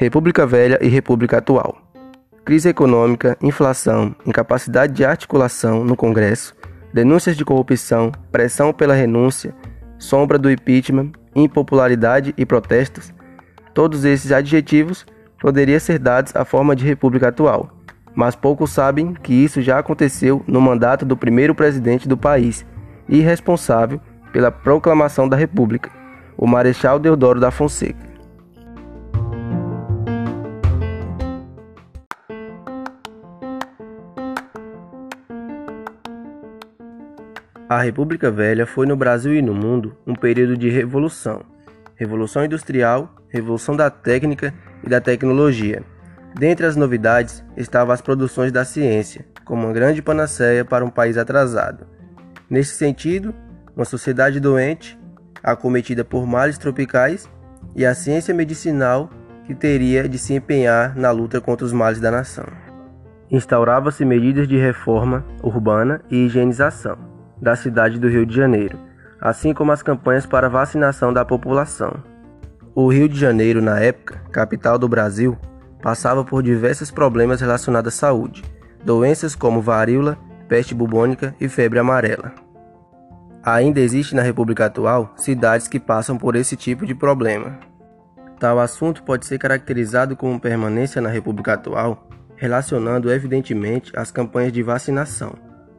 República Velha e República Atual. Crise econômica, inflação, incapacidade de articulação no Congresso, denúncias de corrupção, pressão pela renúncia, sombra do impeachment, impopularidade e protestos. Todos esses adjetivos poderiam ser dados à forma de república atual, mas poucos sabem que isso já aconteceu no mandato do primeiro presidente do país e responsável pela proclamação da República, o Marechal Deodoro da Fonseca. A República Velha foi no Brasil e no mundo um período de revolução. Revolução industrial, revolução da técnica e da tecnologia. Dentre as novidades estavam as produções da ciência, como uma grande panaceia para um país atrasado. Nesse sentido, uma sociedade doente, acometida por males tropicais, e a ciência medicinal que teria de se empenhar na luta contra os males da nação. Instaurava-se medidas de reforma urbana e higienização da cidade do Rio de Janeiro, assim como as campanhas para vacinação da população. O Rio de Janeiro, na época, capital do Brasil, passava por diversos problemas relacionados à saúde, doenças como varíola, peste bubônica e febre amarela. Ainda existe na República atual cidades que passam por esse tipo de problema. Tal assunto pode ser caracterizado como permanência na República atual, relacionando evidentemente as campanhas de vacinação,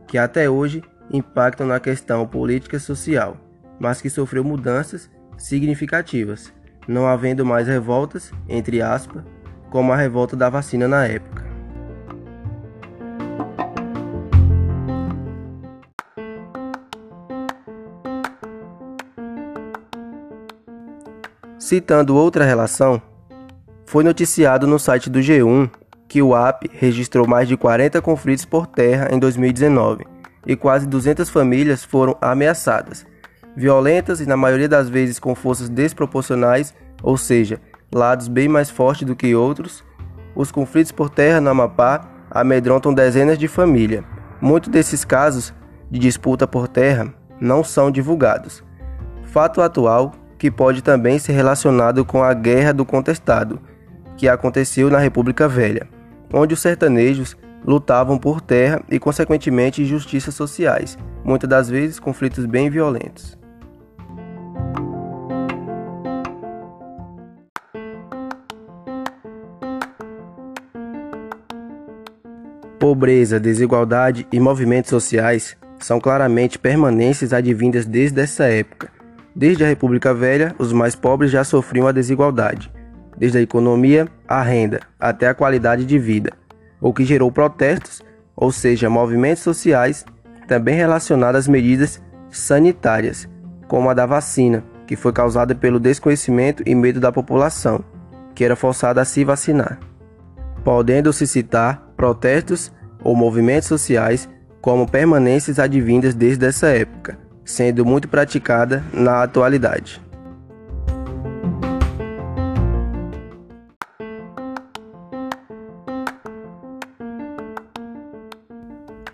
que até hoje impactam na questão política e social, mas que sofreu mudanças significativas, não havendo mais revoltas, entre aspas, como a revolta da vacina na época. Citando outra relação, foi noticiado no site do G1 que o AP registrou mais de 40 conflitos por terra em 2019 e quase 200 famílias foram ameaçadas, violentas e na maioria das vezes com forças desproporcionais, ou seja, lados bem mais fortes do que outros. Os conflitos por terra no Amapá amedrontam dezenas de famílias. Muitos desses casos de disputa por terra não são divulgados. Fato atual que pode também ser relacionado com a Guerra do Contestado, que aconteceu na República Velha, onde os sertanejos lutavam por terra e, consequentemente, injustiças sociais, muitas das vezes conflitos bem violentos. Pobreza, desigualdade e movimentos sociais são claramente permanências advindas desde essa época. Desde a República Velha, os mais pobres já sofriam a desigualdade, desde a economia, a renda, até a qualidade de vida. O que gerou protestos, ou seja, movimentos sociais, também relacionados às medidas sanitárias, como a da vacina, que foi causada pelo desconhecimento e medo da população, que era forçada a se vacinar. Podendo-se citar protestos ou movimentos sociais como permanências advindas desde essa época, sendo muito praticada na atualidade.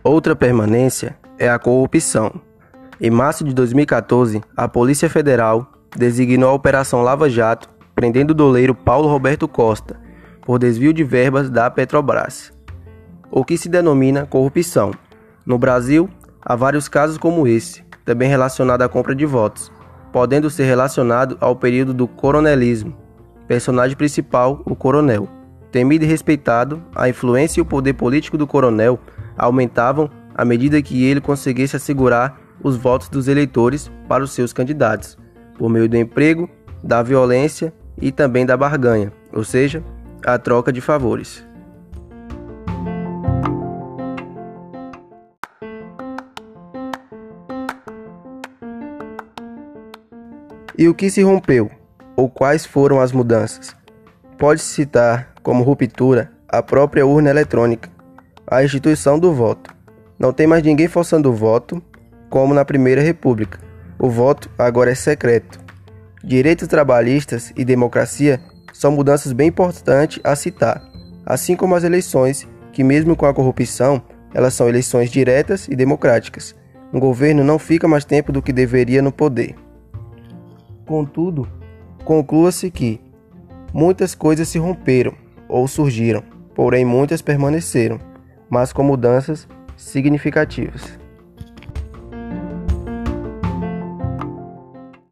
Outra permanência é a corrupção. Em março de 2014, a Polícia Federal designou a Operação Lava Jato, prendendo o doleiro Paulo Roberto Costa por desvio de verbas da Petrobras, o que se denomina corrupção. No Brasil, há vários casos como esse, também relacionado à compra de votos, podendo ser relacionado ao período do coronelismo. Personagem principal, o coronel. Temido e respeitado, a influência e o poder político do coronel aumentavam à medida que ele conseguisse assegurar os votos dos eleitores para os seus candidatos, por meio do emprego, da violência e também da barganha, ou seja, a troca de favores. E o que se rompeu? Ou quais foram as mudanças? Pode-se citar como ruptura a própria urna eletrônica, a instituição do voto. Não tem mais ninguém forçando o voto, como na Primeira República. O voto agora é secreto. Direitos trabalhistas e democracia são mudanças bem importantes a citar, assim como as eleições, que mesmo com a corrupção, elas são eleições diretas e democráticas. Um governo não fica mais tempo do que deveria no poder. Contudo, conclua-se que muitas coisas se romperam ou surgiram, porém muitas permaneceram, mas com mudanças significativas.